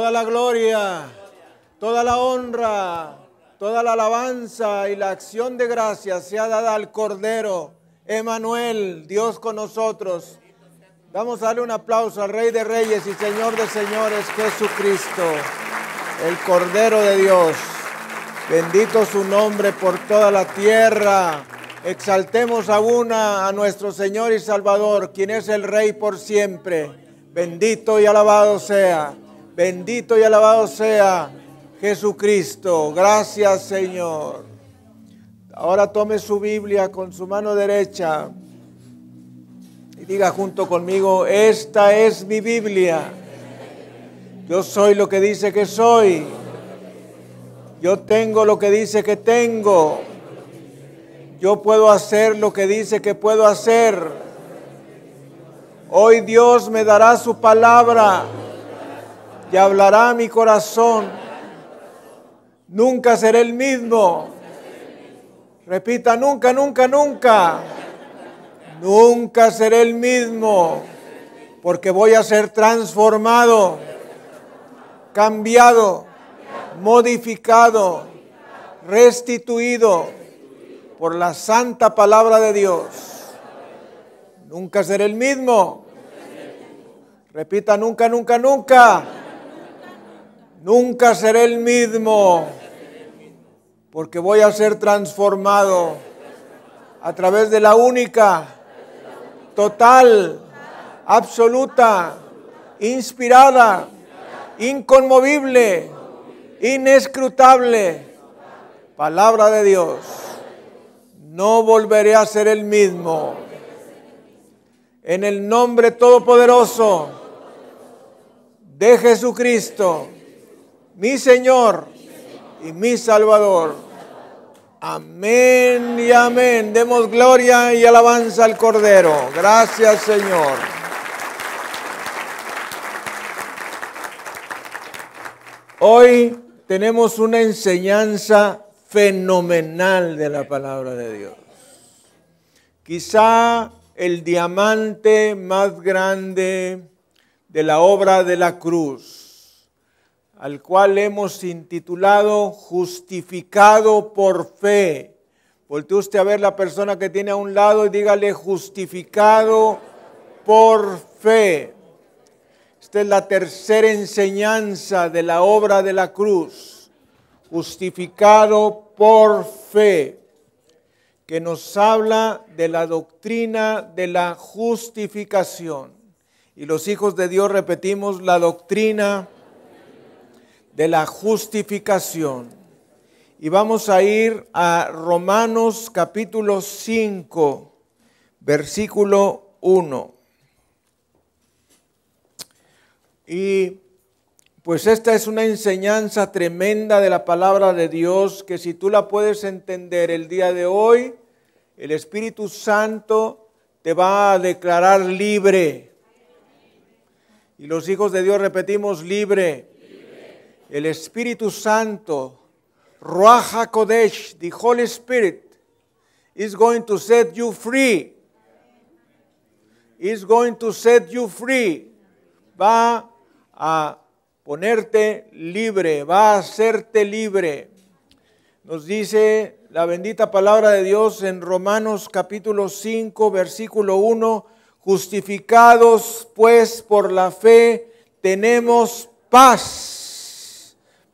Toda la gloria, toda la honra, toda la alabanza y la acción de gracias sea dada al Cordero, Emanuel, Dios con nosotros. Vamos a darle un aplauso al Rey de Reyes y Señor de Señores, Jesucristo, el Cordero de Dios. Bendito su nombre por toda la tierra. Exaltemos a, a nuestro Señor y Salvador, quien es el Rey por siempre. Bendito y alabado sea. Bendito y alabado sea Jesucristo. Gracias Señor. Ahora tome su Biblia con su mano derecha y diga junto conmigo, esta es mi Biblia. Yo soy lo que dice que soy. Yo tengo lo que dice que tengo. Yo puedo hacer lo que dice que puedo hacer. Hoy Dios me dará su palabra y hablará mi corazón. Nunca seré el mismo. Repita, nunca, nunca, nunca. Nunca seré el mismo. Porque voy a ser transformado, cambiado, modificado, restituido por la santa palabra de Dios. Nunca seré el mismo. Repita, nunca, nunca, nunca. Nunca seré el mismo. Porque voy a ser transformado a través de la única, total, absoluta, inspirada, inconmovible, inescrutable palabra de Dios. No volveré a ser el mismo. En el nombre todopoderoso de Jesucristo, mi Señor y mi Salvador. Amén y amén. Demos gloria y alabanza al Cordero. Gracias Señor. Hoy tenemos una enseñanza fenomenal de la palabra de Dios. Quizá el diamante más grande de la obra de la cruz, al cual hemos intitulado Justificado por fe. Voltee usted a ver la persona que tiene a un lado y dígale justificado por fe. Esta es la tercera enseñanza de la obra de la cruz. Justificado por fe que nos habla de la doctrina de la justificación. Y los hijos de Dios repetimos la doctrina de la justificación. Y vamos a ir a Romanos capítulo 5, versículo 1. Y pues esta es una enseñanza tremenda de la palabra de Dios que si tú la puedes entender el día de hoy, el Espíritu Santo te va a declarar libre. Y los hijos de Dios repetimos libre. El Espíritu Santo, Ruach HaKodesh, the Holy Spirit, is going to set you free. Is going to set you free. Va a ponerte libre, va a hacerte libre. Nos dice la bendita palabra de Dios en Romanos capítulo 5, versículo 1, justificados pues por la fe, tenemos paz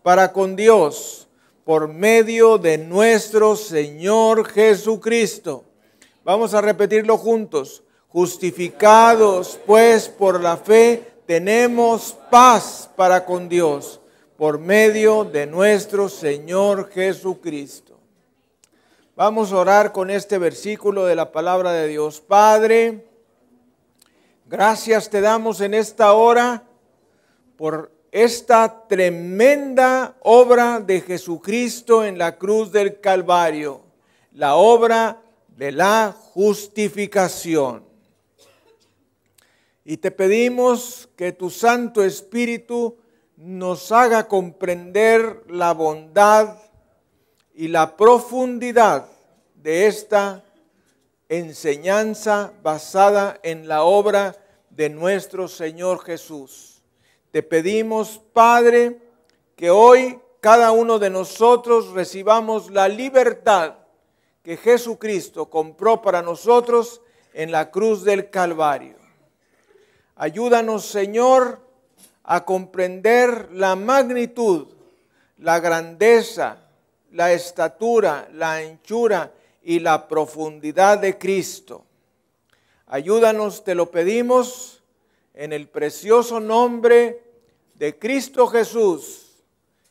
para con Dios por medio de nuestro Señor Jesucristo. Vamos a repetirlo juntos. Justificados pues por la fe, tenemos paz para con Dios por medio de nuestro Señor Jesucristo. Vamos a orar con este versículo de la palabra de Dios. Padre, gracias te damos en esta hora por esta tremenda obra de Jesucristo en la cruz del Calvario, la obra de la justificación. Y te pedimos que tu Santo Espíritu nos haga comprender la bondad y la profundidad de esta enseñanza basada en la obra de nuestro Señor Jesús. Te pedimos, Padre, que hoy cada uno de nosotros recibamos la libertad que Jesucristo compró para nosotros en la cruz del Calvario. Ayúdanos, Señor, a comprender la magnitud, la grandeza, la estatura, la anchura y la profundidad de Cristo. Ayúdanos, te lo pedimos, en el precioso nombre de Cristo Jesús.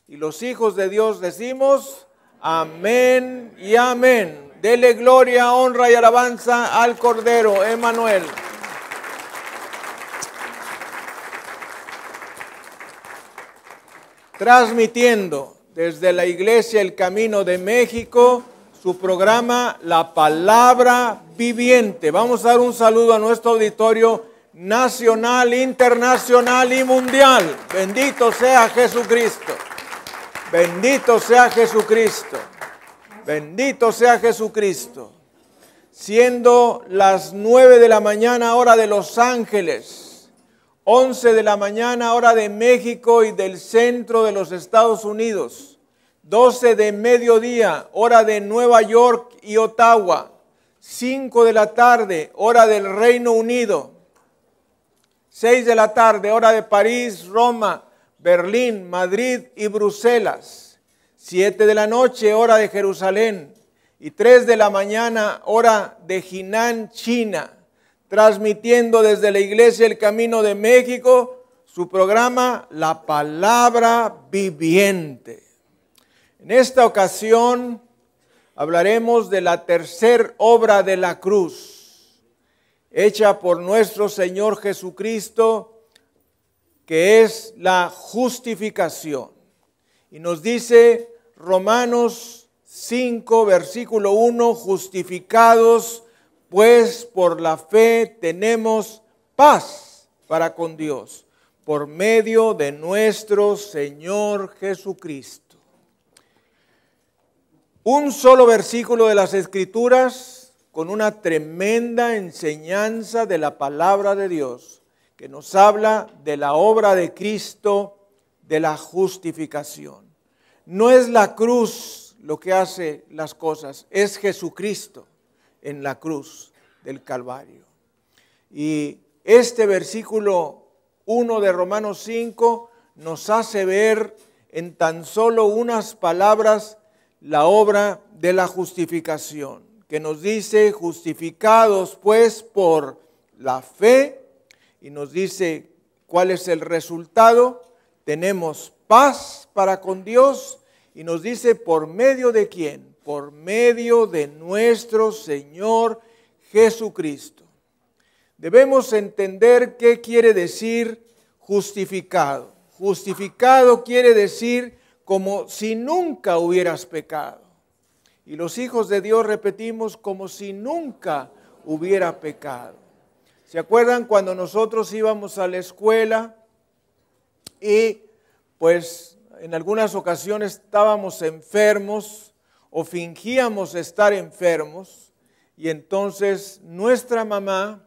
Y los hijos de Dios decimos, amén y amén. Dele gloria, honra y alabanza al Cordero, Emanuel. Transmitiendo desde la Iglesia El Camino de México su programa La Palabra Viviente. Vamos a dar un saludo a nuestro auditorio nacional, internacional y mundial. Bendito sea Jesucristo. Bendito sea Jesucristo. Bendito sea Jesucristo. Siendo las nueve de la mañana hora de Los Ángeles, once de la mañana hora de México y del centro de los Estados Unidos, doce de mediodía hora de Nueva York y Ottawa, cinco de la tarde hora del Reino Unido, seis de la tarde hora de París, Roma, Berlín, Madrid y Bruselas. Siete de la noche, hora de Jerusalén, y tres de la mañana, hora de Jinan, China, transmitiendo desde la Iglesia El Camino de México su programa La Palabra Viviente. En esta ocasión hablaremos de la tercer obra de la cruz, hecha por nuestro Señor Jesucristo, que es la justificación. Y nos dice Romanos 5, versículo 1, justificados pues por la fe tenemos paz para con Dios por medio de nuestro Señor Jesucristo. Un solo versículo de las Escrituras con una tremenda enseñanza de la palabra de Dios que nos habla de la obra de Cristo de la justificación. No es la cruz lo que hace las cosas, es Jesucristo en la cruz del Calvario. Y este versículo 1 de Romanos 5 nos hace ver en tan solo unas palabras la obra de la justificación, que nos dice, justificados pues por la fe, y nos dice cuál es el resultado, tenemos paz para con Dios y nos dice por medio de quién? Por medio de nuestro Señor Jesucristo. Debemos entender qué quiere decir justificado. Justificado quiere decir como si nunca hubieras pecado. Y los hijos de Dios repetimos como si nunca hubiera pecado. ¿Se acuerdan cuando nosotros íbamos a la escuela y pues en algunas ocasiones estábamos enfermos o fingíamos estar enfermos y entonces nuestra mamá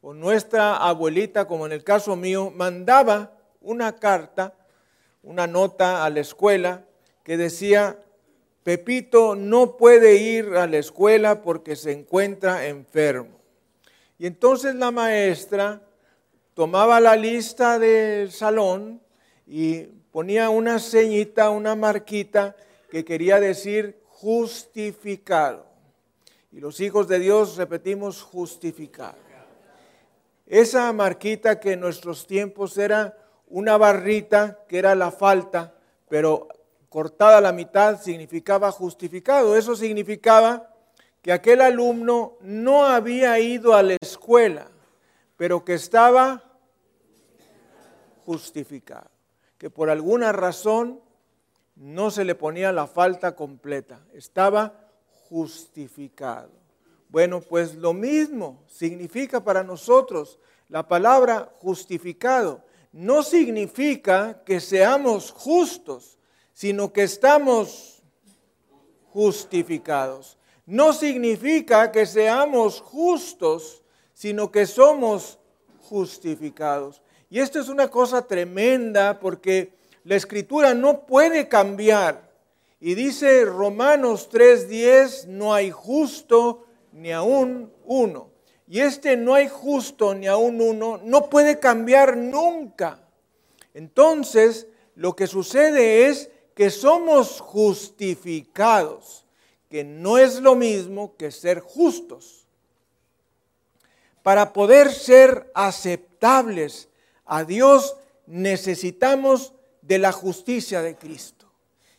o nuestra abuelita, como en el caso mío, mandaba una carta, una nota a la escuela que decía, Pepito no puede ir a la escuela porque se encuentra enfermo. Y entonces la maestra tomaba la lista del salón y ponía una ceñita, una marquita que quería decir justificado. Y los hijos de Dios repetimos justificado. Esa marquita que en nuestros tiempos era una barrita, que era la falta, pero cortada la mitad significaba justificado. Eso significaba que aquel alumno no había ido a la escuela, pero que estaba justificado que por alguna razón no se le ponía la falta completa, estaba justificado. Bueno, pues lo mismo significa para nosotros la palabra justificado. No significa que seamos justos, sino que estamos justificados. No significa que seamos justos, sino que somos justificados. Y esto es una cosa tremenda porque la escritura no puede cambiar. Y dice Romanos 3:10, no hay justo ni aún uno. Y este no hay justo ni aún uno no puede cambiar nunca. Entonces, lo que sucede es que somos justificados, que no es lo mismo que ser justos. Para poder ser aceptables a Dios necesitamos de la justicia de Cristo.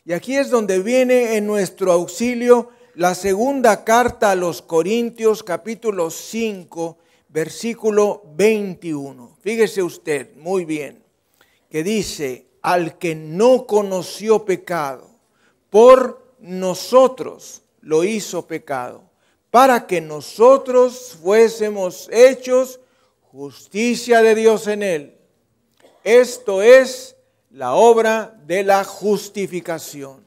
Y aquí es donde viene en nuestro auxilio la segunda carta a los Corintios capítulo 5 versículo 21. Fíjese usted muy bien que dice, al que no conoció pecado, por nosotros lo hizo pecado, para que nosotros fuésemos hechos justicia de Dios en él. Esto es la obra de la justificación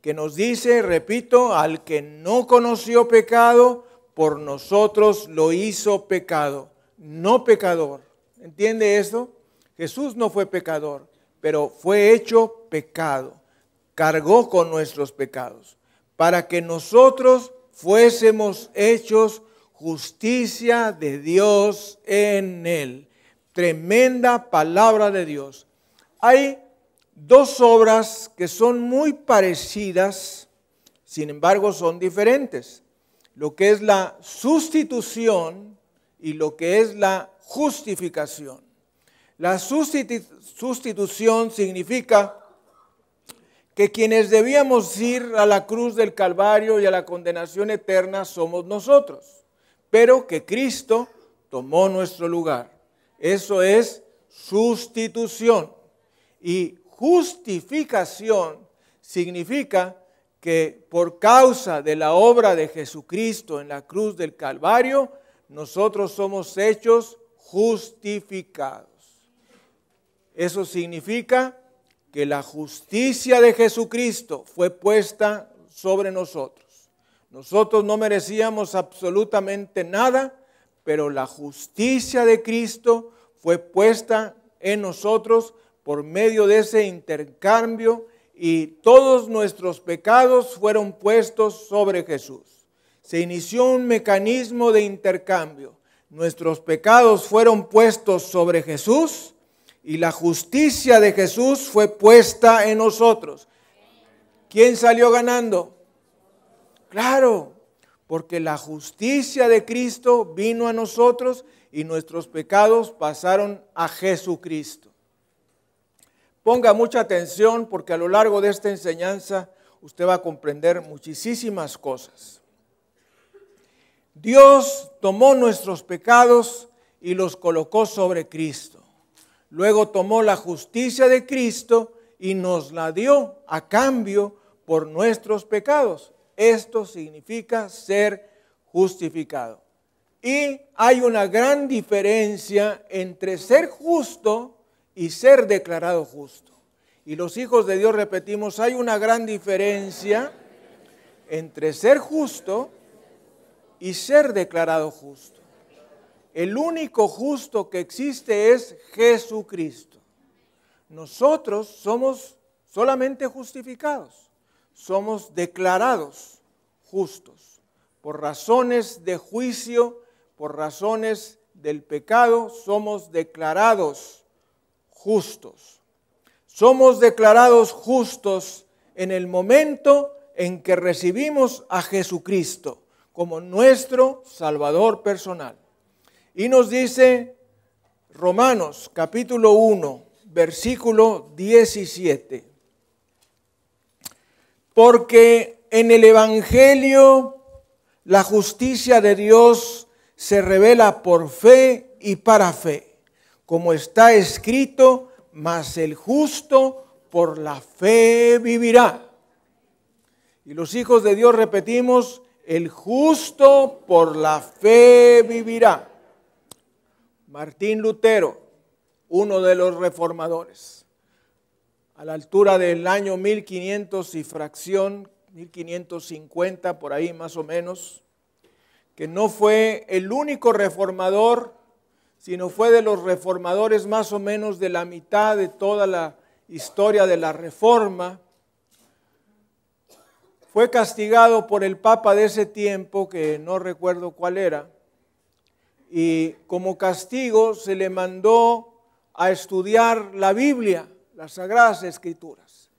que nos dice, repito, al que no conoció pecado, por nosotros lo hizo pecado, no pecador. ¿Entiende esto? Jesús no fue pecador, pero fue hecho pecado, cargó con nuestros pecados, para que nosotros fuésemos hechos justicia de Dios en él. Tremenda palabra de Dios. Hay dos obras que son muy parecidas, sin embargo son diferentes. Lo que es la sustitución y lo que es la justificación. La sustitución significa que quienes debíamos ir a la cruz del Calvario y a la condenación eterna somos nosotros, pero que Cristo tomó nuestro lugar. Eso es sustitución. Y justificación significa que por causa de la obra de Jesucristo en la cruz del Calvario, nosotros somos hechos justificados. Eso significa que la justicia de Jesucristo fue puesta sobre nosotros. Nosotros no merecíamos absolutamente nada, pero la justicia de Cristo fue puesta en nosotros por medio de ese intercambio y todos nuestros pecados fueron puestos sobre Jesús. Se inició un mecanismo de intercambio. Nuestros pecados fueron puestos sobre Jesús y la justicia de Jesús fue puesta en nosotros. ¿Quién salió ganando? Claro, porque la justicia de Cristo vino a nosotros y nuestros pecados pasaron a Jesucristo. Ponga mucha atención porque a lo largo de esta enseñanza usted va a comprender muchísimas cosas. Dios tomó nuestros pecados y los colocó sobre Cristo. Luego tomó la justicia de Cristo y nos la dio a cambio por nuestros pecados. Esto significa ser justificado. Y hay una gran diferencia entre ser justo y ser declarado justo. Y los hijos de Dios repetimos, hay una gran diferencia entre ser justo y ser declarado justo. El único justo que existe es Jesucristo. Nosotros somos solamente justificados, somos declarados justos por razones de juicio, por razones del pecado, somos declarados justos. Somos declarados justos en el momento en que recibimos a Jesucristo como nuestro Salvador personal. Y nos dice Romanos capítulo 1, versículo 17. Porque en el Evangelio la justicia de Dios se revela por fe y para fe como está escrito, mas el justo por la fe vivirá. Y los hijos de Dios repetimos, el justo por la fe vivirá. Martín Lutero, uno de los reformadores, a la altura del año 1500 y fracción, 1550 por ahí más o menos, que no fue el único reformador sino fue de los reformadores más o menos de la mitad de toda la historia de la reforma. Fue castigado por el Papa de ese tiempo, que no recuerdo cuál era, y como castigo se le mandó a estudiar la Biblia, las Sagradas Escrituras.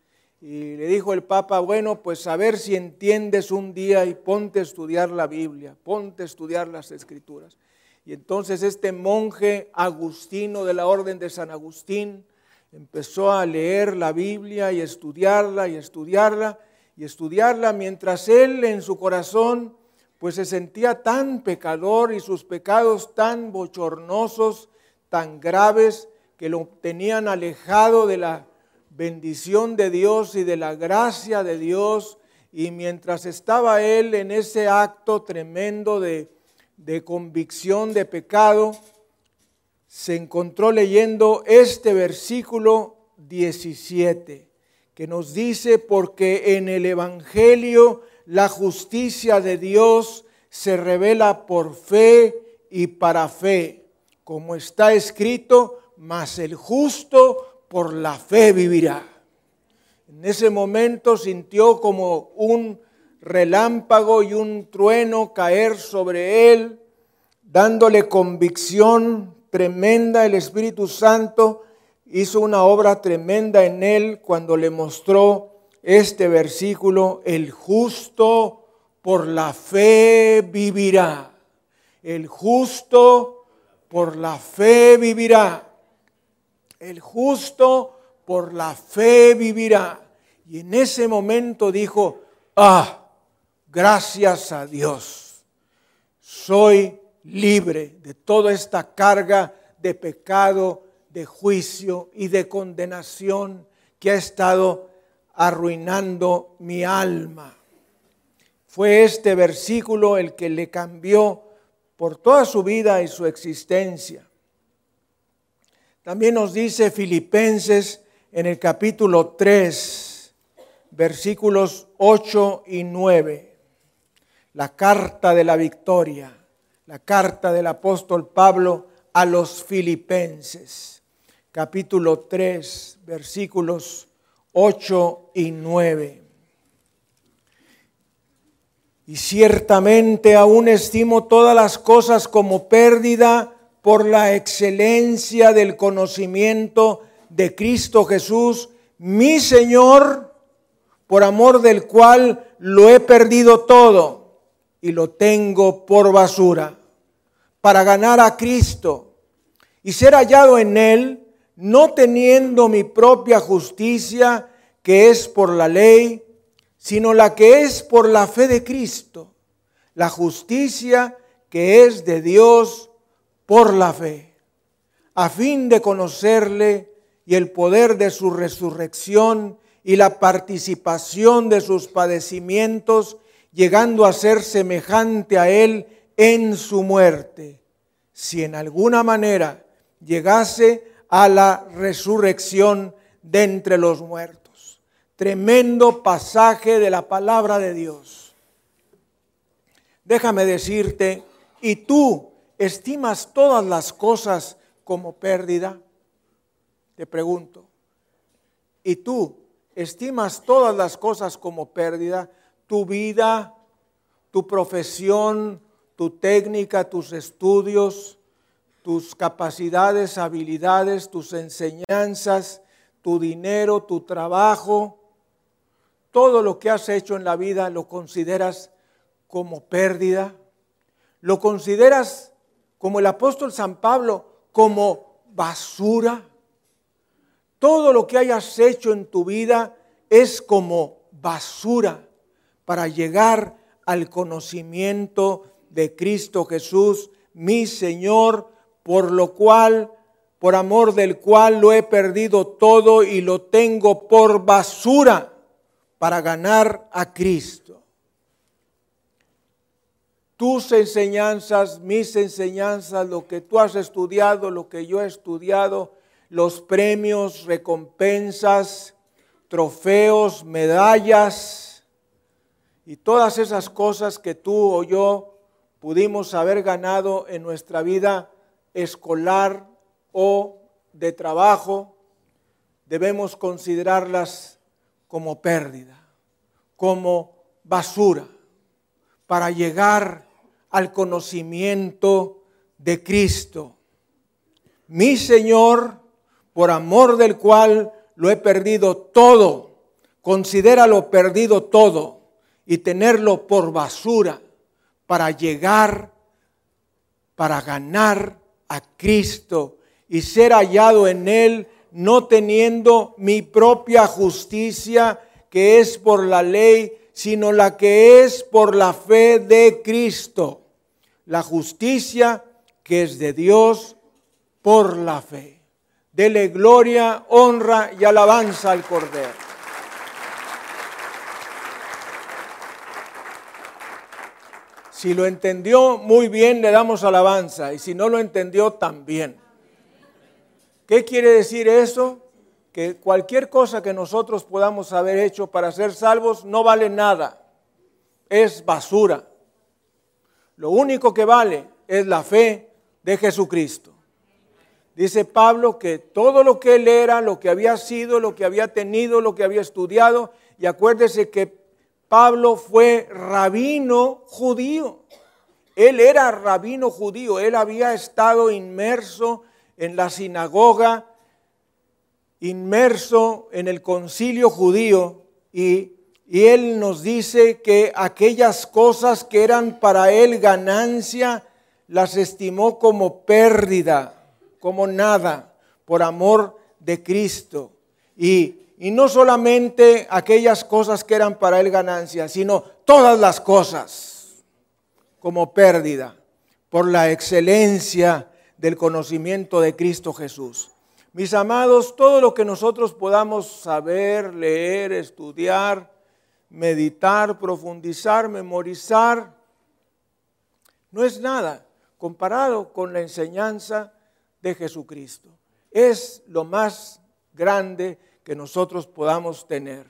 Y le dijo el Papa, bueno, pues a ver si entiendes un día y ponte a estudiar la Biblia, ponte a estudiar las Escrituras. Y entonces este monje agustino de la Orden de San Agustín empezó a leer la Biblia y estudiarla y estudiarla y estudiarla mientras él en su corazón pues se sentía tan pecador y sus pecados tan bochornosos, tan graves, que lo tenían alejado de la bendición de Dios y de la gracia de Dios. Y mientras estaba él en ese acto tremendo de de convicción de pecado, se encontró leyendo este versículo 17, que nos dice, porque en el Evangelio la justicia de Dios se revela por fe y para fe, como está escrito, mas el justo por la fe vivirá. En ese momento sintió como un relámpago y un trueno caer sobre él, dándole convicción tremenda. El Espíritu Santo hizo una obra tremenda en él cuando le mostró este versículo, el justo por la fe vivirá. El justo por la fe vivirá. El justo por la fe vivirá. Y en ese momento dijo, ah, gracias a Dios, soy libre de toda esta carga de pecado, de juicio y de condenación que ha estado arruinando mi alma. Fue este versículo el que le cambió por toda su vida y su existencia. También nos dice Filipenses en el capítulo 3, versículos 8 y 9 la carta de la victoria, la carta del apóstol Pablo a los filipenses, capítulo 3, versículos 8 y 9. Y ciertamente aún estimo todas las cosas como pérdida por la excelencia del conocimiento de Cristo Jesús, mi Señor, por amor del cual lo he perdido todo y lo tengo por basura para ganar a Cristo y ser hallado en Él, no teniendo mi propia justicia que es por la ley, sino la que es por la fe de Cristo, la justicia que es de Dios por la fe, a fin de conocerle y el poder de su resurrección y la participación de sus padecimientos, llegando a ser semejante a Él en su muerte, si en alguna manera llegase a la resurrección de entre los muertos. Tremendo pasaje de la palabra de Dios. Déjame decirte, ¿y tú estimas todas las cosas como pérdida? Te pregunto. ¿Y tú estimas todas las cosas como pérdida? tu vida, tu profesión, tu técnica, tus estudios, tus capacidades, habilidades, tus enseñanzas, tu dinero, tu trabajo, todo lo que has hecho en la vida lo consideras como pérdida, lo consideras como el apóstol San Pablo, como basura. Todo lo que hayas hecho en tu vida es como basura para llegar al conocimiento de Cristo Jesús, mi Señor, por lo cual, por amor del cual lo he perdido todo y lo tengo por basura para ganar a Cristo. Tus enseñanzas, mis enseñanzas, lo que tú has estudiado, lo que yo he estudiado, los premios, recompensas, trofeos, medallas, y todas esas cosas que tú o yo pudimos haber ganado en nuestra vida escolar o de trabajo, debemos considerarlas como pérdida, como basura, para llegar al conocimiento de Cristo. Mi Señor, por amor del cual lo he perdido todo, considéralo perdido todo y tenerlo por basura para llegar, para ganar a Cristo y ser hallado en Él, no teniendo mi propia justicia que es por la ley, sino la que es por la fe de Cristo. La justicia que es de Dios por la fe. Dele gloria, honra y alabanza al Cordero. Si lo entendió muy bien, le damos alabanza. Y si no lo entendió, también. ¿Qué quiere decir eso? Que cualquier cosa que nosotros podamos haber hecho para ser salvos no vale nada. Es basura. Lo único que vale es la fe de Jesucristo. Dice Pablo que todo lo que él era, lo que había sido, lo que había tenido, lo que había estudiado, y acuérdese que Pablo fue rabino judío. Él era rabino judío, él había estado inmerso en la sinagoga, inmerso en el concilio judío y, y, él nos dice que aquellas cosas que eran para él ganancia, las estimó como pérdida, como nada, por amor de Cristo. Y y no solamente aquellas cosas que eran para él ganancia, sino todas las cosas como pérdida por la excelencia del conocimiento de Cristo Jesús. Mis amados, todo lo que nosotros podamos saber, leer, estudiar, meditar, profundizar, memorizar, no es nada comparado con la enseñanza de Jesucristo. Es lo más grande que nosotros podamos tener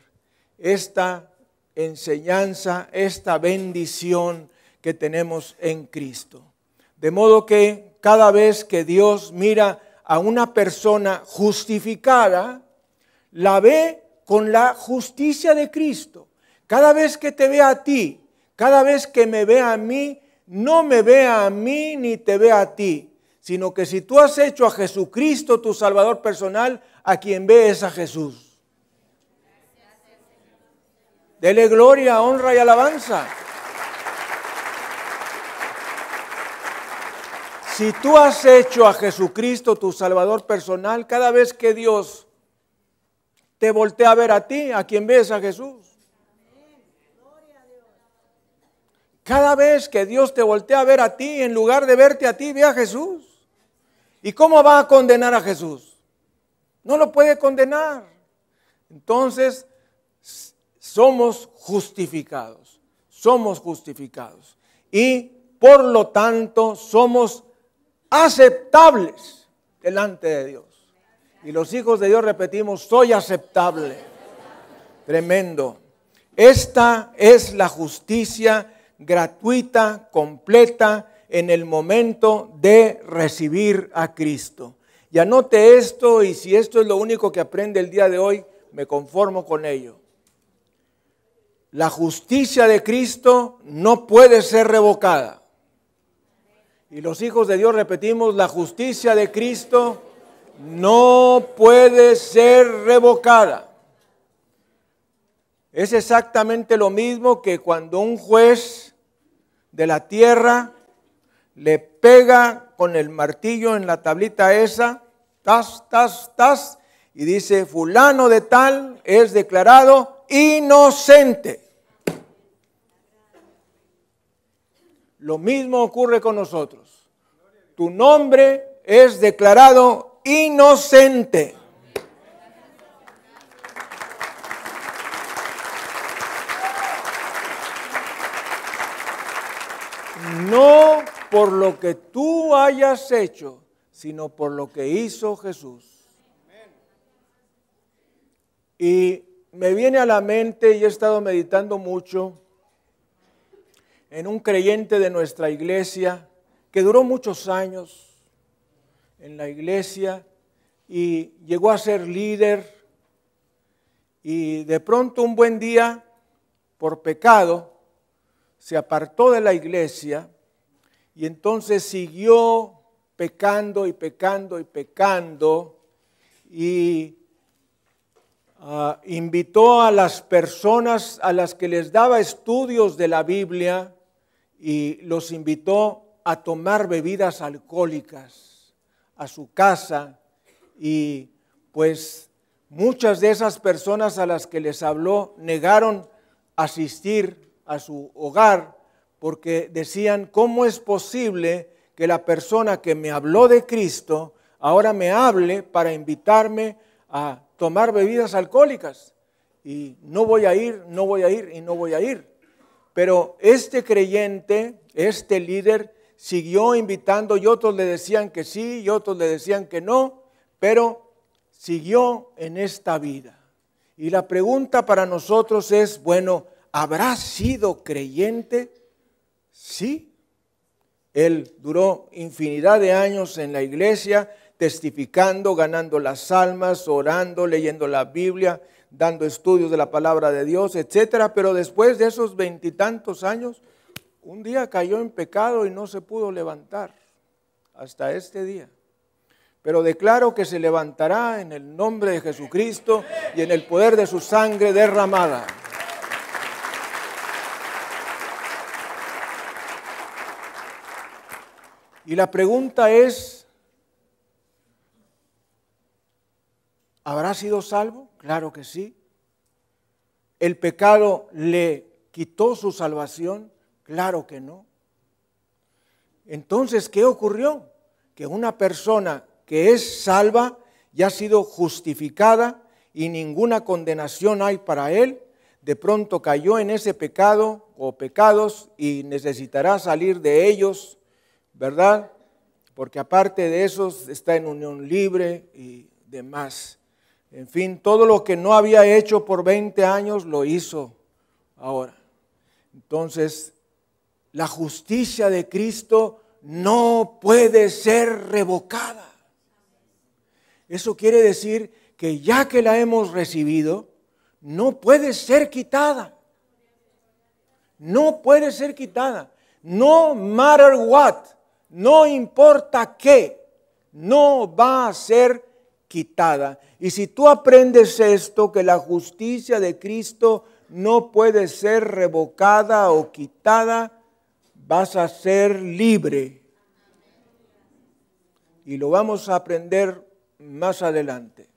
esta enseñanza, esta bendición que tenemos en Cristo. De modo que cada vez que Dios mira a una persona justificada, la ve con la justicia de Cristo. Cada vez que te ve a ti, cada vez que me ve a mí, no me ve a mí ni te ve a ti, sino que si tú has hecho a Jesucristo tu Salvador personal, a quien ve es a Jesús. Dele gloria, honra y alabanza. Si tú has hecho a Jesucristo tu Salvador personal, cada vez que Dios te voltea a ver a ti, a quien ves a Jesús. Cada vez que Dios te voltea a ver a ti, en lugar de verte a ti, ve a Jesús. ¿Y cómo va a condenar a Jesús? No lo puede condenar. Entonces, somos justificados. Somos justificados. Y por lo tanto, somos aceptables delante de Dios. Y los hijos de Dios repetimos, soy aceptable. Tremendo. Esta es la justicia gratuita, completa, en el momento de recibir a Cristo. Y anote esto y si esto es lo único que aprende el día de hoy, me conformo con ello. La justicia de Cristo no puede ser revocada. Y los hijos de Dios repetimos, la justicia de Cristo no puede ser revocada. Es exactamente lo mismo que cuando un juez de la tierra le pega con el martillo en la tablita esa, tas, tas, tas, y dice, fulano de tal es declarado inocente. Lo mismo ocurre con nosotros. Tu nombre es declarado inocente. No por lo que tú hayas hecho, sino por lo que hizo Jesús. Y me viene a la mente y he estado meditando mucho en un creyente de nuestra iglesia que duró muchos años, en la iglesia y llegó a ser líder y de pronto un buen día, por pecado, se apartó de la iglesia y entonces siguió pecando y pecando y pecando y ah, invitó a las personas a las que les daba estudios de la Biblia y los invitó a tomar bebidas alcohólicas a su casa. Y pues muchas de esas personas a las que les habló negaron asistir a su hogar porque decían, ¿cómo es posible que la persona que me habló de Cristo ahora me hable para invitarme a tomar bebidas alcohólicas? Y no voy a ir, no voy a ir y no voy a ir. Pero este creyente, este líder, siguió invitando y otros le decían que sí y otros le decían que no, pero siguió en esta vida. Y la pregunta para nosotros es, bueno, ¿habrá sido creyente? Sí. Él duró infinidad de años en la iglesia, testificando, ganando las almas, orando, leyendo la Biblia, dando estudios de la palabra de Dios, etcétera. Pero después de esos veintitantos años, un día cayó en pecado y no se pudo levantar hasta este día. Pero declaro que se levantará en el nombre de Jesucristo y en el poder de su sangre derramada. Y la pregunta es, ¿habrá sido salvo? Claro que sí. ¿El pecado le quitó su salvación? Claro que no. Entonces, ¿qué ocurrió? Que una persona que es salva ya ha sido justificada y ninguna condenación hay para él, de pronto cayó en ese pecado o pecados y necesitará salir de ellos, ¿verdad? Porque aparte de esos está en unión libre y demás. En fin, todo lo que no había hecho por 20 años lo hizo ahora. Entonces, la justicia de Cristo no puede ser revocada. Eso quiere decir que ya que la hemos recibido, no puede ser quitada. No puede ser quitada. No matter what, no importa qué, no va a ser quitada. Y si tú aprendes esto, que la justicia de Cristo no puede ser revocada o quitada, vas a ser libre. Y lo vamos a aprender más adelante.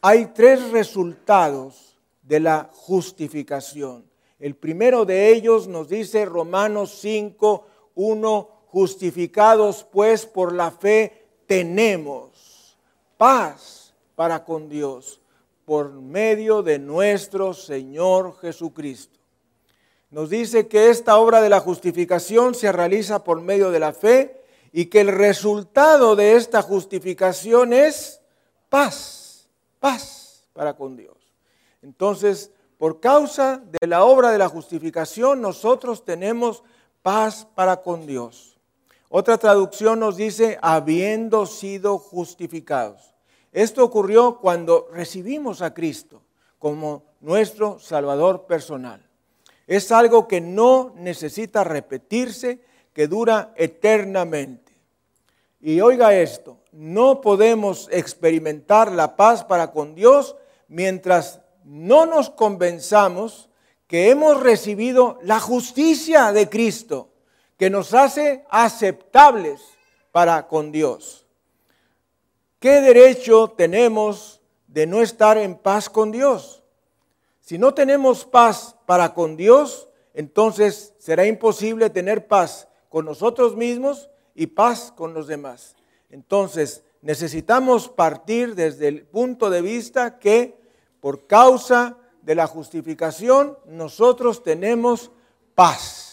Hay tres resultados de la justificación. El primero de ellos nos dice Romanos 5, 1, justificados pues por la fe tenemos paz para con Dios por medio de nuestro Señor Jesucristo nos dice que esta obra de la justificación se realiza por medio de la fe y que el resultado de esta justificación es paz, paz para con Dios. Entonces, por causa de la obra de la justificación, nosotros tenemos paz para con Dios. Otra traducción nos dice, habiendo sido justificados. Esto ocurrió cuando recibimos a Cristo como nuestro Salvador personal. Es algo que no necesita repetirse, que dura eternamente. Y oiga esto, no podemos experimentar la paz para con Dios mientras no nos convenzamos que hemos recibido la justicia de Cristo, que nos hace aceptables para con Dios. ¿Qué derecho tenemos de no estar en paz con Dios? Si no tenemos paz para con Dios, entonces será imposible tener paz con nosotros mismos y paz con los demás. Entonces necesitamos partir desde el punto de vista que por causa de la justificación nosotros tenemos paz.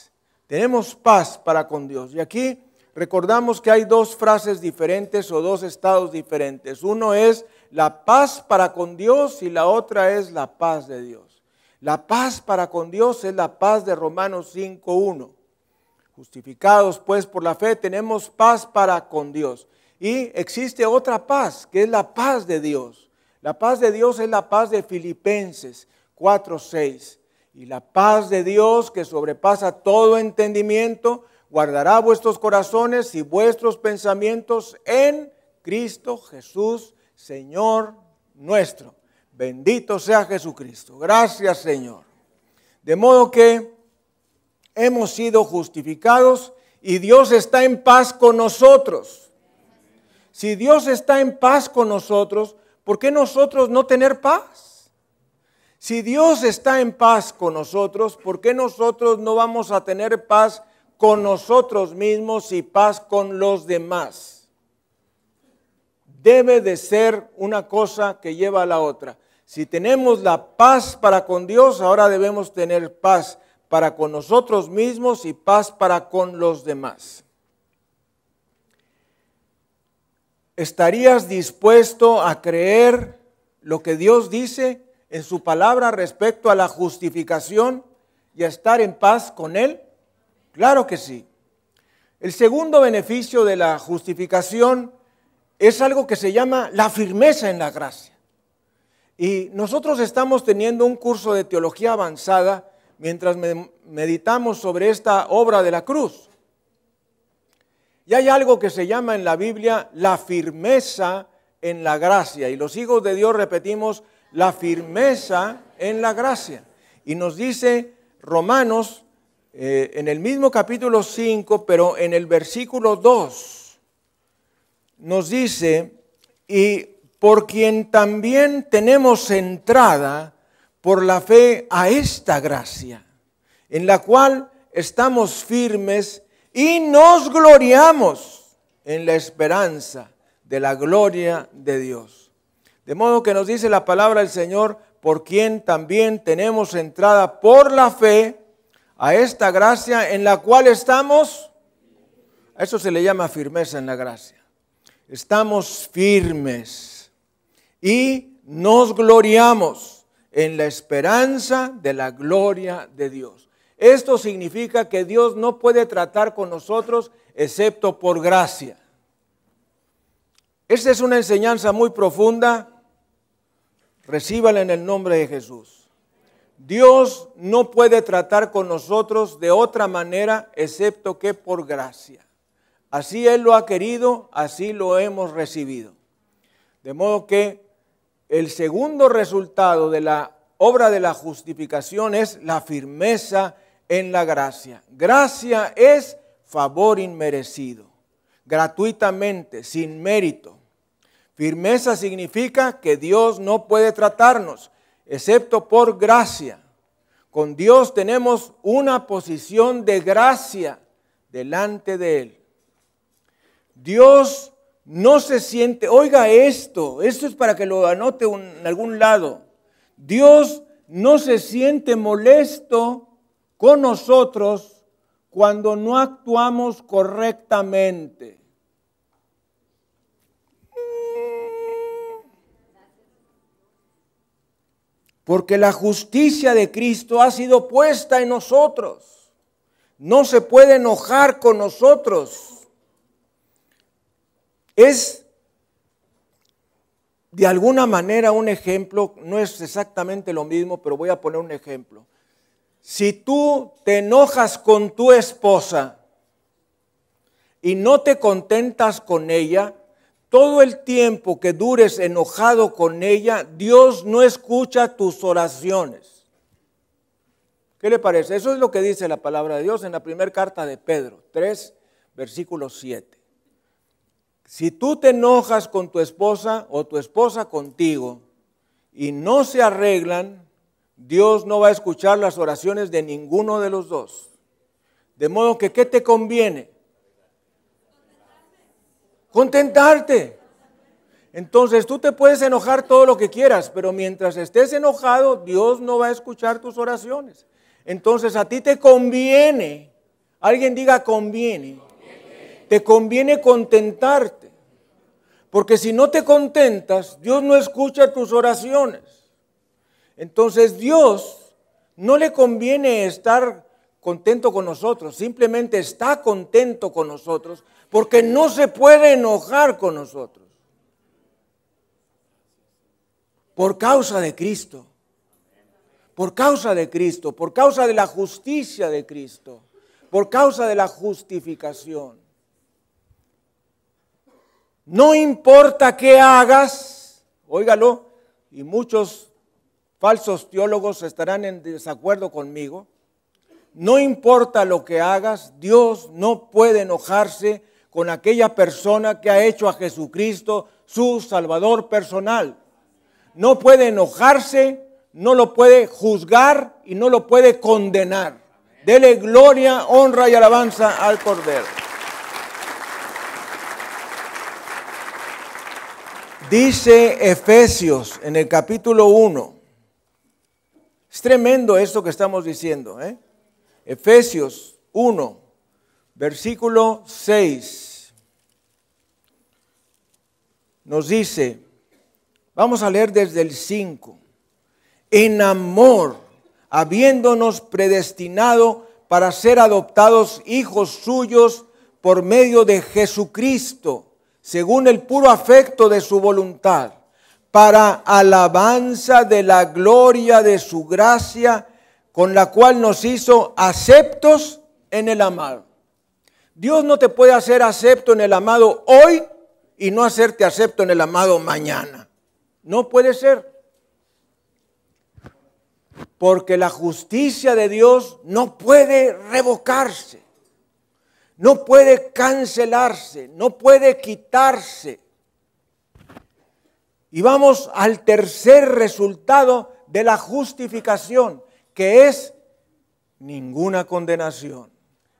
Tenemos paz para con Dios. Y aquí recordamos que hay dos frases diferentes o dos estados diferentes. Uno es la paz para con Dios y la otra es la paz de Dios. La paz para con Dios es la paz de Romanos 5.1. Justificados pues por la fe tenemos paz para con Dios. Y existe otra paz, que es la paz de Dios. La paz de Dios es la paz de Filipenses 4:6. Y la paz de Dios que sobrepasa todo entendimiento, guardará vuestros corazones y vuestros pensamientos en Cristo Jesús, Señor nuestro. Bendito sea Jesucristo. Gracias, Señor. De modo que hemos sido justificados y Dios está en paz con nosotros. Si Dios está en paz con nosotros, ¿por qué nosotros no tener paz? Si Dios está en paz con nosotros, ¿por qué nosotros no vamos a tener paz con nosotros mismos y paz con los demás? Debe de ser una cosa que lleva a la otra. Si tenemos la paz para con Dios, ahora debemos tener paz para con nosotros mismos y paz para con los demás. ¿Estarías dispuesto a creer lo que Dios dice en su palabra respecto a la justificación y a estar en paz con Él? Claro que sí. El segundo beneficio de la justificación es algo que se llama la firmeza en la gracia. Y nosotros estamos teniendo un curso de teología avanzada mientras meditamos sobre esta obra de la cruz. Y hay algo que se llama en la Biblia la firmeza en la gracia. Y los hijos de Dios repetimos la firmeza en la gracia. Y nos dice Romanos eh, en el mismo capítulo 5, pero en el versículo 2, nos dice, y por quien también tenemos entrada por la fe a esta gracia, en la cual estamos firmes y nos gloriamos en la esperanza de la gloria de Dios. De modo que nos dice la palabra del Señor, por quien también tenemos entrada por la fe a esta gracia en la cual estamos, a eso se le llama firmeza en la gracia. Estamos firmes y nos gloriamos en la esperanza de la gloria de Dios. Esto significa que Dios no puede tratar con nosotros excepto por gracia. Esta es una enseñanza muy profunda. Recíbala en el nombre de Jesús. Dios no puede tratar con nosotros de otra manera excepto que por gracia. Así Él lo ha querido, así lo hemos recibido. De modo que el segundo resultado de la obra de la justificación es la firmeza en la gracia. Gracia es favor inmerecido, gratuitamente, sin mérito. Firmeza significa que Dios no puede tratarnos excepto por gracia. Con Dios tenemos una posición de gracia delante de Él. Dios no se siente, oiga esto, esto es para que lo anote en algún lado. Dios no se siente molesto con nosotros cuando no actuamos correctamente. Porque la justicia de Cristo ha sido puesta en nosotros. No se puede enojar con nosotros. Es de alguna manera un ejemplo, no es exactamente lo mismo, pero voy a poner un ejemplo. Si tú te enojas con tu esposa y no te contentas con ella, todo el tiempo que dures enojado con ella, Dios no escucha tus oraciones. ¿Qué le parece? Eso es lo que dice la palabra de Dios en la primera carta de Pedro, 3, versículo 7. Si tú te enojas con tu esposa o tu esposa contigo y no se arreglan, Dios no va a escuchar las oraciones de ninguno de los dos. De modo que, ¿qué te conviene? Contentarte. Entonces tú te puedes enojar todo lo que quieras, pero mientras estés enojado, Dios no va a escuchar tus oraciones. Entonces a ti te conviene, alguien diga conviene, te conviene contentarte. Porque si no te contentas, Dios no escucha tus oraciones. Entonces Dios no le conviene estar contento con nosotros, simplemente está contento con nosotros porque no se puede enojar con nosotros. Por causa de Cristo. Por causa de Cristo, por causa de la justicia de Cristo, por causa de la justificación. No importa qué hagas, óigalo, y muchos falsos teólogos estarán en desacuerdo conmigo. No importa lo que hagas, Dios no puede enojarse con aquella persona que ha hecho a Jesucristo su Salvador personal. No puede enojarse, no lo puede juzgar y no lo puede condenar. Dele gloria, honra y alabanza al Cordero. Dice Efesios en el capítulo 1. Es tremendo esto que estamos diciendo. ¿eh? Efesios 1, versículo 6. Nos dice, vamos a leer desde el 5. En amor, habiéndonos predestinado para ser adoptados hijos suyos por medio de Jesucristo según el puro afecto de su voluntad, para alabanza de la gloria de su gracia, con la cual nos hizo aceptos en el amado. Dios no te puede hacer acepto en el amado hoy y no hacerte acepto en el amado mañana. No puede ser. Porque la justicia de Dios no puede revocarse no puede cancelarse, no puede quitarse. Y vamos al tercer resultado de la justificación, que es ninguna condenación.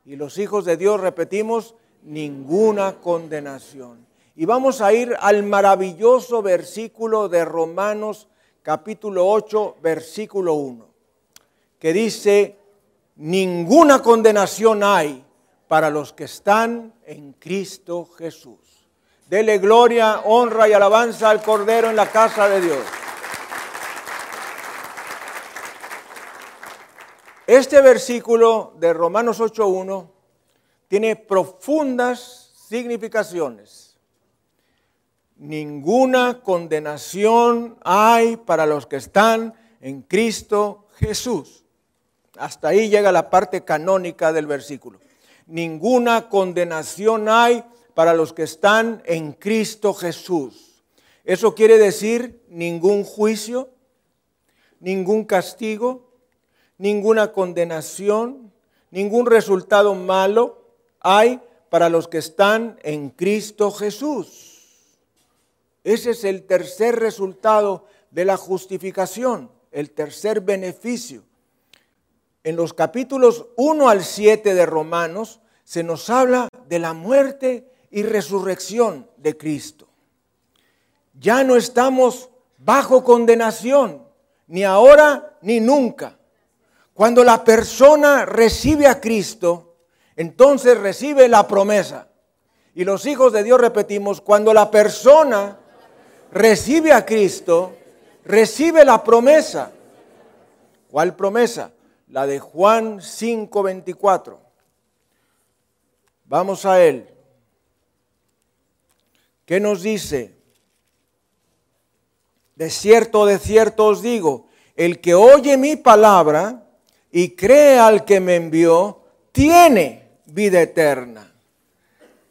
Y los hijos de Dios repetimos, ninguna condenación. Y vamos a ir al maravilloso versículo de Romanos capítulo 8, versículo 1, que dice, ninguna condenación hay para los que están en Cristo Jesús. Dele gloria, honra y alabanza al Cordero en la casa de Dios. Este versículo de Romanos 8.1 tiene profundas significaciones. Ninguna condenación hay para los que están en Cristo Jesús. Hasta ahí llega la parte canónica del versículo ninguna condenación hay para los que están en Cristo Jesús. Eso quiere decir ningún juicio, ningún castigo, ninguna condenación, ningún resultado malo hay para los que están en Cristo Jesús. Ese es el tercer resultado de la justificación, el tercer beneficio en los capítulos 1 al 7 de Romanos se nos habla de la muerte y resurrección de Cristo. Ya no estamos bajo condenación, ni ahora ni nunca. Cuando la persona recibe a Cristo, entonces recibe la promesa. Y los hijos de Dios repetimos, cuando la persona recibe a Cristo, recibe la promesa. ¿Cuál promesa? la de Juan 5:24. Vamos a él. ¿Qué nos dice? De cierto, de cierto os digo, el que oye mi palabra y cree al que me envió, tiene vida eterna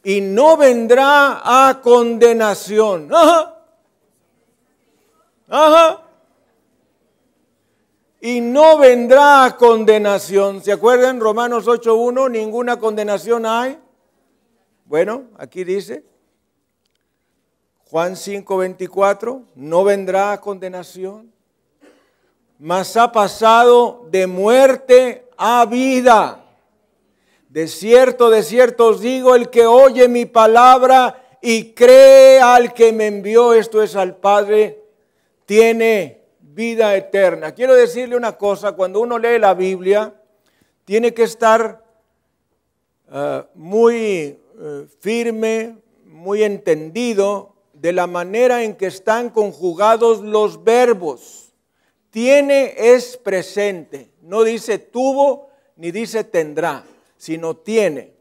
y no vendrá a condenación. Ajá. Ajá y no vendrá a condenación. ¿Se acuerdan? Romanos 8.1, ninguna condenación hay. Bueno, aquí dice, Juan 5.24, no vendrá a condenación, mas ha pasado de muerte a vida. De cierto, de cierto os digo, el que oye mi palabra y cree al que me envió, esto es al Padre, tiene vida eterna. Quiero decirle una cosa, cuando uno lee la Biblia, tiene que estar eh, muy eh, firme, muy entendido de la manera en que están conjugados los verbos. Tiene es presente, no dice tuvo ni dice tendrá, sino tiene.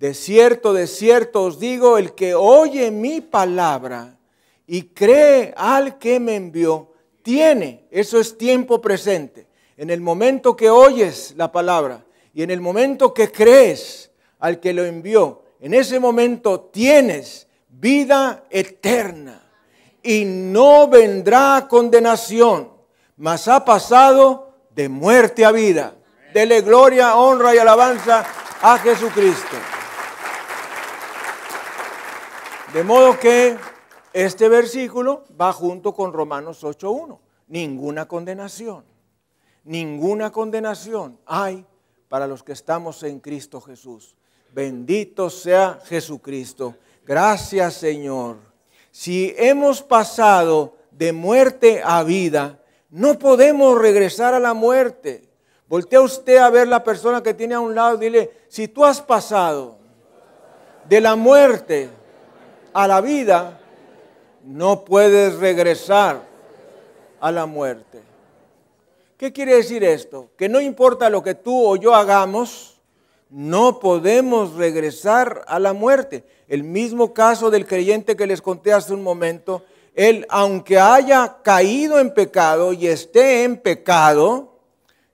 De cierto, de cierto os digo, el que oye mi palabra y cree al que me envió, tiene, eso es tiempo presente. En el momento que oyes la palabra y en el momento que crees al que lo envió, en ese momento tienes vida eterna y no vendrá condenación, mas ha pasado de muerte a vida. Dele gloria, honra y alabanza a Jesucristo. De modo que este versículo va junto con Romanos 8.1. Ninguna condenación, ninguna condenación hay para los que estamos en Cristo Jesús. Bendito sea Jesucristo. Gracias Señor. Si hemos pasado de muerte a vida, no podemos regresar a la muerte. Voltea usted a ver la persona que tiene a un lado dile, si tú has pasado de la muerte a la vida, no puedes regresar a la muerte. ¿Qué quiere decir esto? Que no importa lo que tú o yo hagamos, no podemos regresar a la muerte. El mismo caso del creyente que les conté hace un momento, él, aunque haya caído en pecado y esté en pecado,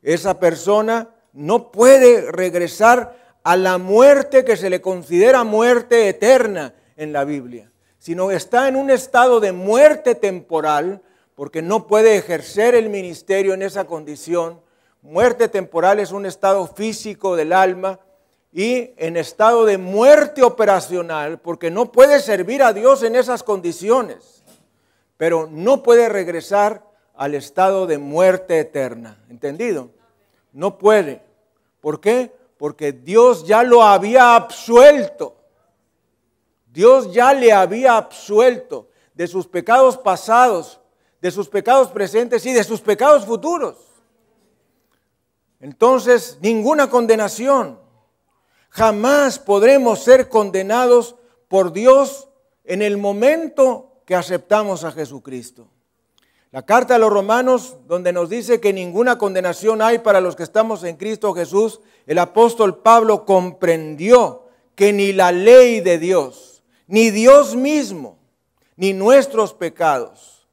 esa persona no puede regresar a la muerte que se le considera muerte eterna en la Biblia, sino está en un estado de muerte temporal porque no puede ejercer el ministerio en esa condición. Muerte temporal es un estado físico del alma y en estado de muerte operacional porque no puede servir a Dios en esas condiciones, pero no puede regresar al estado de muerte eterna. ¿Entendido? No puede. ¿Por qué? Porque Dios ya lo había absuelto. Dios ya le había absuelto de sus pecados pasados, de sus pecados presentes y de sus pecados futuros. Entonces, ninguna condenación. Jamás podremos ser condenados por Dios en el momento que aceptamos a Jesucristo. La carta a los romanos, donde nos dice que ninguna condenación hay para los que estamos en Cristo Jesús, el apóstol Pablo comprendió que ni la ley de Dios, ni Dios mismo, ni nuestros pecados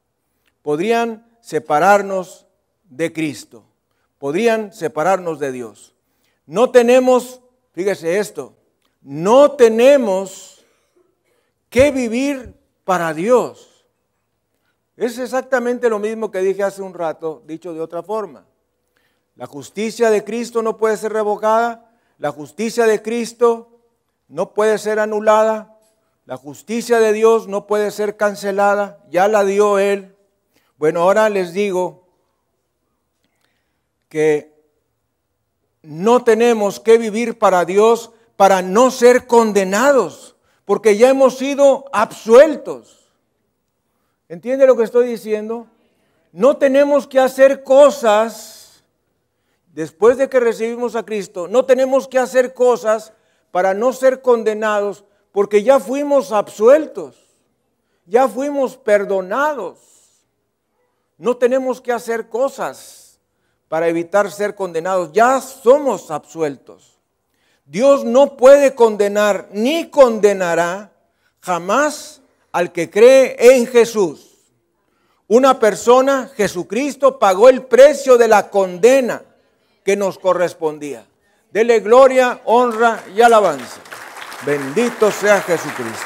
podrían separarnos de Cristo, podrían separarnos de Dios. No tenemos, fíjese esto, no tenemos que vivir para Dios. Es exactamente lo mismo que dije hace un rato, dicho de otra forma. La justicia de Cristo no puede ser revocada, la justicia de Cristo no puede ser anulada, la justicia de Dios no puede ser cancelada, ya la dio Él. Bueno, ahora les digo que no tenemos que vivir para Dios para no ser condenados, porque ya hemos sido absueltos. ¿Entiende lo que estoy diciendo? No tenemos que hacer cosas después de que recibimos a Cristo, no tenemos que hacer cosas para no ser condenados, porque ya fuimos absueltos, ya fuimos perdonados. No tenemos que hacer cosas para evitar ser condenados, ya somos absueltos. Dios no puede condenar ni condenará jamás al que cree en Jesús. Una persona, Jesucristo, pagó el precio de la condena que nos correspondía. Dele gloria, honra y alabanza. Bendito sea Jesucristo.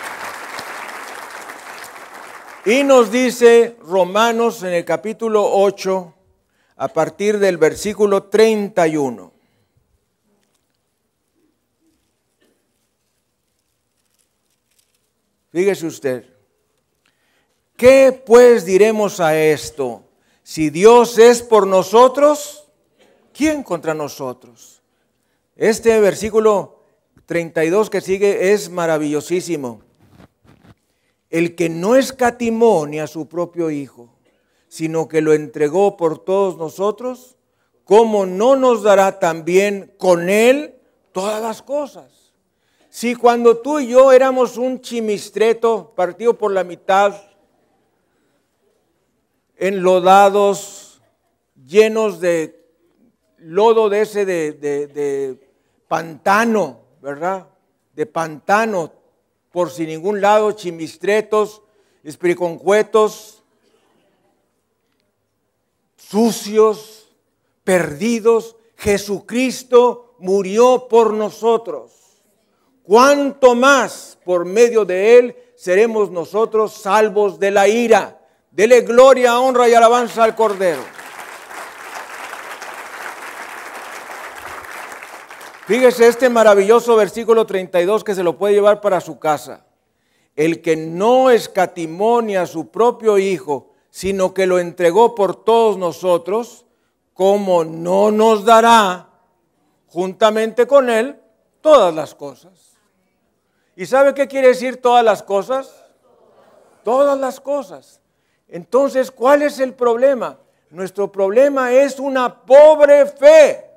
Y nos dice Romanos en el capítulo 8, a partir del versículo 31. Fíjese usted, ¿qué pues diremos a esto? Si Dios es por nosotros, ¿quién contra nosotros? Este versículo 32 que sigue es maravillosísimo. El que no escatimó ni a su propio Hijo, sino que lo entregó por todos nosotros, ¿cómo no nos dará también con Él todas las cosas? Si cuando tú y yo éramos un chimistreto partido por la mitad, enlodados, llenos de lodo de ese de, de pantano, ¿verdad? De pantano, por sin ningún lado, chimistretos, espiriconcuetos, sucios, perdidos. Jesucristo murió por nosotros. ¿Cuánto más por medio de Él seremos nosotros salvos de la ira? Dele gloria, honra y alabanza al Cordero. Fíjese este maravilloso versículo 32 que se lo puede llevar para su casa. El que no escatimó a su propio Hijo, sino que lo entregó por todos nosotros, como no nos dará juntamente con Él todas las cosas. ¿Y sabe qué quiere decir todas las cosas? Todas las cosas. Entonces, ¿cuál es el problema? Nuestro problema es una pobre fe.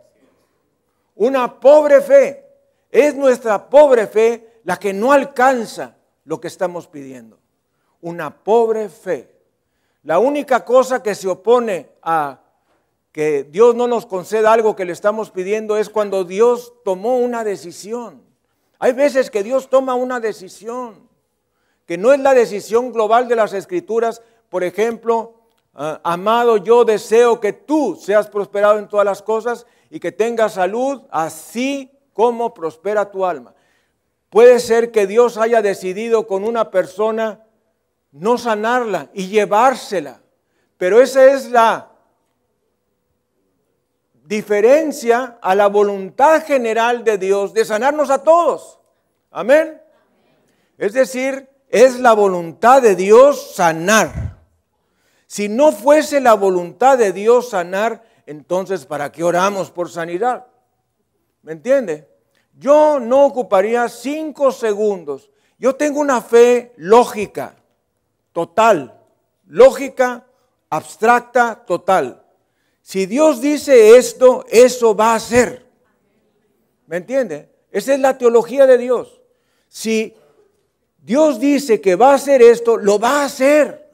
Una pobre fe. Es nuestra pobre fe la que no alcanza lo que estamos pidiendo. Una pobre fe. La única cosa que se opone a que Dios no nos conceda algo que le estamos pidiendo es cuando Dios tomó una decisión. Hay veces que Dios toma una decisión, que no es la decisión global de las escrituras. Por ejemplo, ah, amado, yo deseo que tú seas prosperado en todas las cosas y que tengas salud, así como prospera tu alma. Puede ser que Dios haya decidido con una persona no sanarla y llevársela, pero esa es la diferencia a la voluntad general de Dios de sanarnos a todos. Amén. Es decir, es la voluntad de Dios sanar. Si no fuese la voluntad de Dios sanar, entonces ¿para qué oramos por sanidad? ¿Me entiende? Yo no ocuparía cinco segundos. Yo tengo una fe lógica, total, lógica, abstracta, total. Si Dios dice esto, eso va a ser. ¿Me entiende? Esa es la teología de Dios. Si Dios dice que va a hacer esto, lo va a hacer.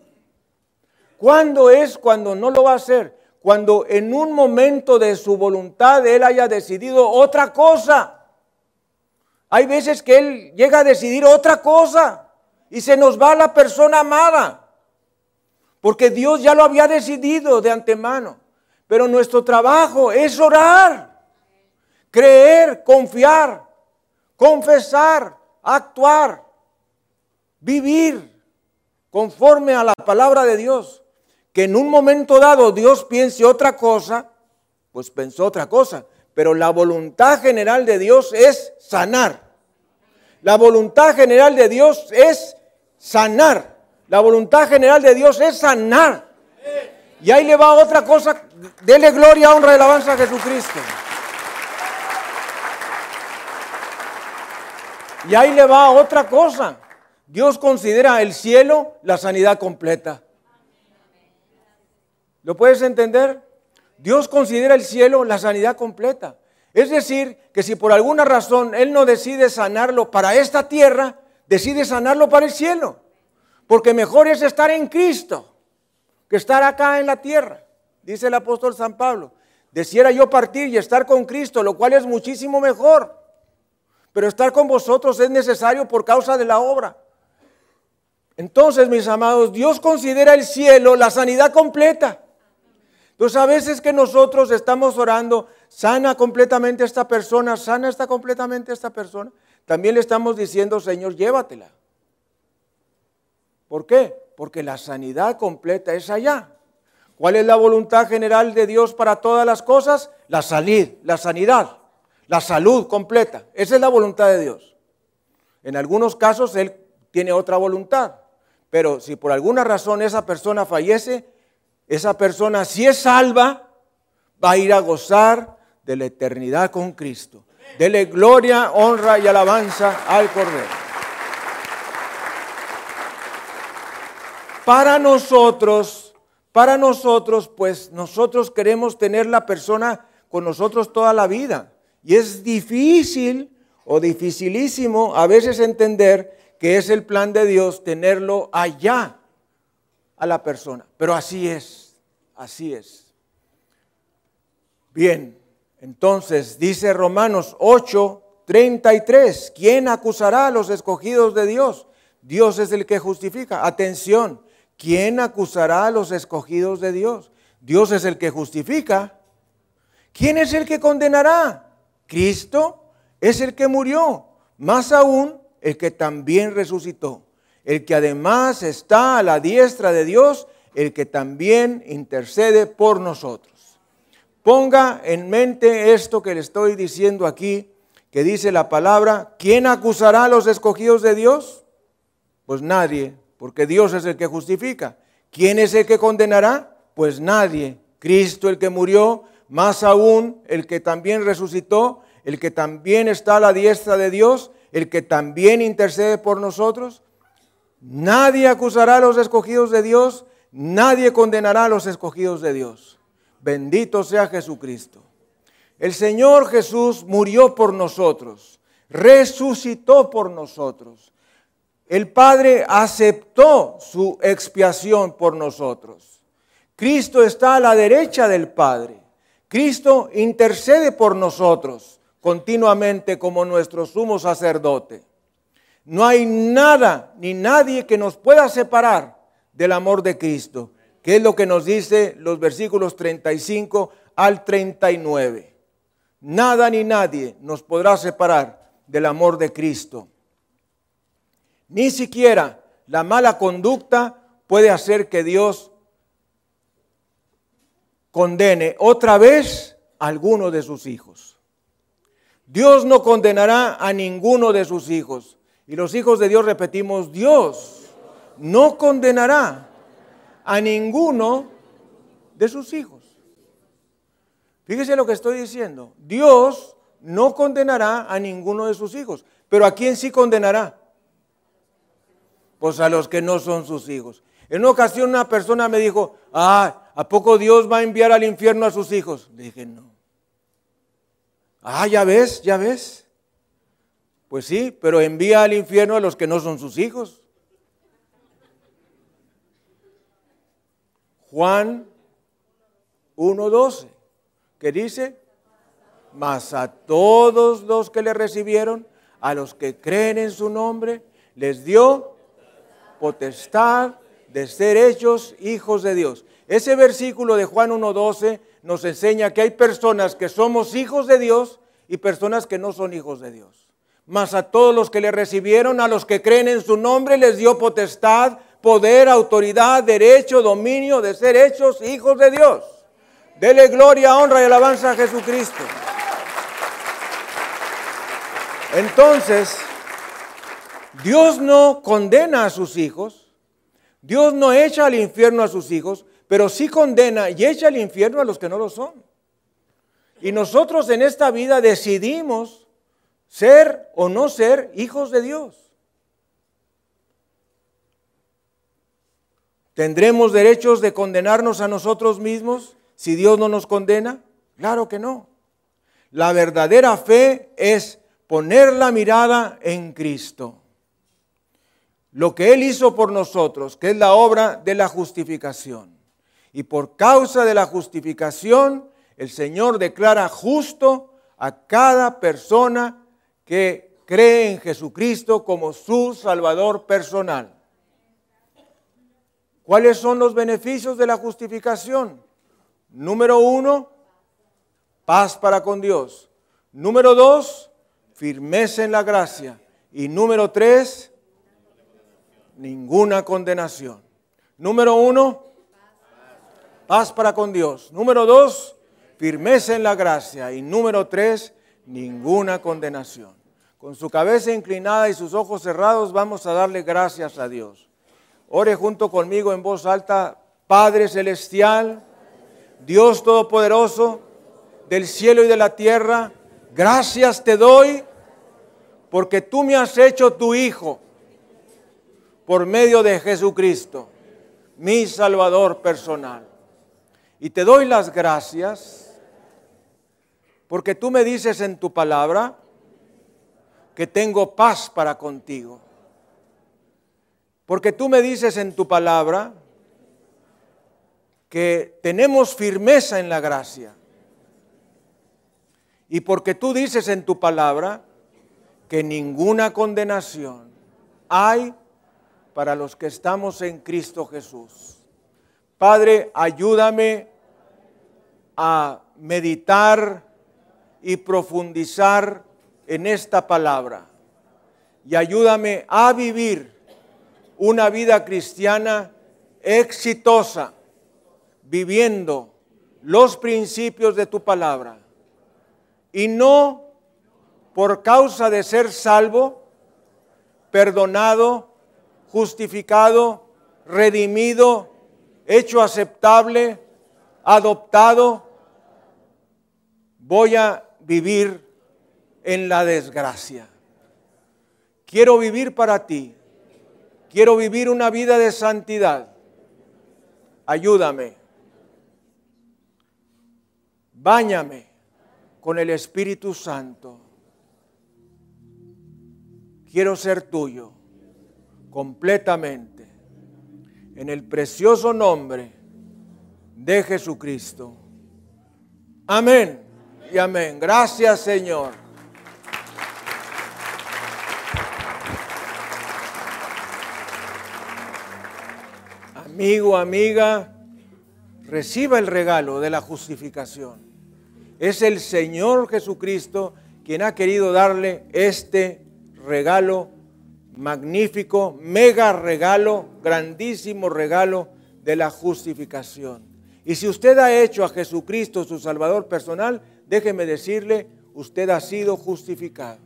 ¿Cuándo es cuando no lo va a hacer? Cuando en un momento de su voluntad Él haya decidido otra cosa. Hay veces que Él llega a decidir otra cosa y se nos va la persona amada. Porque Dios ya lo había decidido de antemano. Pero nuestro trabajo es orar, creer, confiar, confesar, actuar, vivir conforme a la palabra de Dios. Que en un momento dado Dios piense otra cosa, pues pensó otra cosa. Pero la voluntad general de Dios es sanar. La voluntad general de Dios es sanar. La voluntad general de Dios es sanar. Y ahí le va otra cosa. Dele gloria, honra y alabanza a Jesucristo. Y ahí le va otra cosa. Dios considera el cielo la sanidad completa. ¿Lo puedes entender? Dios considera el cielo la sanidad completa. Es decir, que si por alguna razón Él no decide sanarlo para esta tierra, decide sanarlo para el cielo. Porque mejor es estar en Cristo que estar acá en la tierra, dice el apóstol San Pablo. Deseara yo partir y estar con Cristo, lo cual es muchísimo mejor. Pero estar con vosotros es necesario por causa de la obra. Entonces, mis amados, Dios considera el cielo la sanidad completa. Entonces, a veces que nosotros estamos orando, sana completamente esta persona, sana está completamente esta persona, también le estamos diciendo, Señor, llévatela. ¿Por qué? Porque la sanidad completa es allá. ¿Cuál es la voluntad general de Dios para todas las cosas? La salud, la sanidad, la salud completa. Esa es la voluntad de Dios. En algunos casos Él tiene otra voluntad, pero si por alguna razón esa persona fallece, esa persona si es salva, va a ir a gozar de la eternidad con Cristo. Dele gloria, honra y alabanza al Cordero. Para nosotros, para nosotros, pues nosotros queremos tener la persona con nosotros toda la vida. Y es difícil o dificilísimo a veces entender que es el plan de Dios tenerlo allá a la persona. Pero así es, así es. Bien, Entonces dice Romanos 8, 33, ¿quién acusará a los escogidos de Dios? Dios es el que justifica. Atención, ¿quién acusará a los escogidos de Dios? Dios es el que justifica. ¿Quién es el que condenará? Cristo es el que murió, más aún el que también resucitó, el que además está a la diestra de Dios, el que también intercede por nosotros. Ponga en mente esto que le estoy diciendo aquí, que dice la palabra, ¿quién acusará a los escogidos de Dios? Pues nadie, porque Dios es el que justifica. ¿Quién es el que condenará? Pues nadie. Cristo el que murió, más aún el que también resucitó, el que también está a la diestra de Dios, el que también intercede por nosotros. Nadie acusará a los escogidos de Dios, nadie condenará a los escogidos de Dios. Bendito sea Jesucristo. El Señor Jesús murió por nosotros, resucitó por nosotros. El Padre aceptó su expiación por nosotros. Cristo está a la derecha del Padre. Cristo intercede por nosotros continuamente como nuestro sumo sacerdote. No hay nada ni nadie que nos pueda separar del amor de Cristo, que es lo que nos dice los versículos 35 al 39. Nada ni nadie nos podrá separar del amor de Cristo. Ni siquiera la mala conducta puede hacer que Dios condene otra vez a alguno de sus hijos. Dios no condenará a ninguno de sus hijos. Y los hijos de Dios repetimos, Dios no condenará a ninguno de sus hijos. Fíjese lo que estoy diciendo. Dios no condenará a ninguno de sus hijos. Pero ¿a quién sí condenará? Pues a los que no son sus hijos. En una ocasión una persona me dijo, ah, ¿a poco Dios va a enviar al infierno a sus hijos? Le dije, no. Ah, ya ves, ya ves. Pues sí, pero envía al infierno a los que no son sus hijos. Juan 1.12, que dice, mas a todos los que le recibieron, a los que creen en su nombre, les dio potestad de ser hechos hijos de Dios. Ese versículo de Juan 1.12 nos enseña que hay personas que somos hijos de Dios y personas que no son hijos de Dios. Mas a todos los que le recibieron, a los que creen en su nombre, les dio potestad, poder, autoridad, derecho, dominio de ser hechos hijos de Dios. Dele gloria, honra y alabanza a Jesucristo. Entonces, Dios no condena a sus hijos, Dios no echa al infierno a sus hijos, pero sí condena y echa al infierno a los que no lo son. Y nosotros en esta vida decidimos ser o no ser hijos de Dios. ¿Tendremos derechos de condenarnos a nosotros mismos si Dios no nos condena? Claro que no. La verdadera fe es poner la mirada en Cristo lo que Él hizo por nosotros, que es la obra de la justificación. Y por causa de la justificación, el Señor declara justo a cada persona que cree en Jesucristo como su Salvador personal. ¿Cuáles son los beneficios de la justificación? Número uno, paz para con Dios. Número dos, firmeza en la gracia. Y número tres, ninguna condenación. Número uno, paz para con Dios. Número dos, firmeza en la gracia. Y número tres, ninguna condenación. Con su cabeza inclinada y sus ojos cerrados vamos a darle gracias a Dios. Ore junto conmigo en voz alta, Padre Celestial, Dios Todopoderoso, del cielo y de la tierra, gracias te doy porque tú me has hecho tu Hijo por medio de Jesucristo, mi Salvador personal. Y te doy las gracias porque tú me dices en tu palabra que tengo paz para contigo. Porque tú me dices en tu palabra que tenemos firmeza en la gracia. Y porque tú dices en tu palabra que ninguna condenación hay para los que estamos en Cristo Jesús. Padre, ayúdame a meditar y profundizar en esta palabra. Y ayúdame a vivir una vida cristiana exitosa, viviendo los principios de tu palabra. Y no por causa de ser salvo, perdonado, justificado, redimido, hecho aceptable, adoptado, voy a vivir en la desgracia. Quiero vivir para ti. Quiero vivir una vida de santidad. Ayúdame. Báñame con el Espíritu Santo. Quiero ser tuyo completamente. En el precioso nombre de Jesucristo. Amén y amén. Gracias Señor. Amigo, amiga, reciba el regalo de la justificación. Es el Señor Jesucristo quien ha querido darle este regalo magnífico, mega regalo, grandísimo regalo de la justificación. Y si usted ha hecho a Jesucristo su Salvador personal, déjeme decirle, usted ha sido justificado.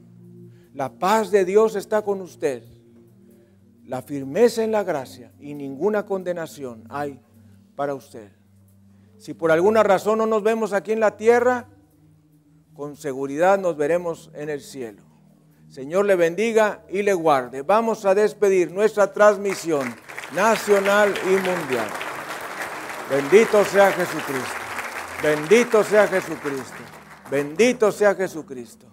La paz de Dios está con usted. La firmeza en la gracia y ninguna condenación hay para usted. Si por alguna razón no nos vemos aquí en la tierra, con seguridad nos veremos en el cielo. Señor le bendiga y le guarde. Vamos a despedir nuestra transmisión nacional y mundial. Bendito sea Jesucristo. Bendito sea Jesucristo. Bendito sea Jesucristo.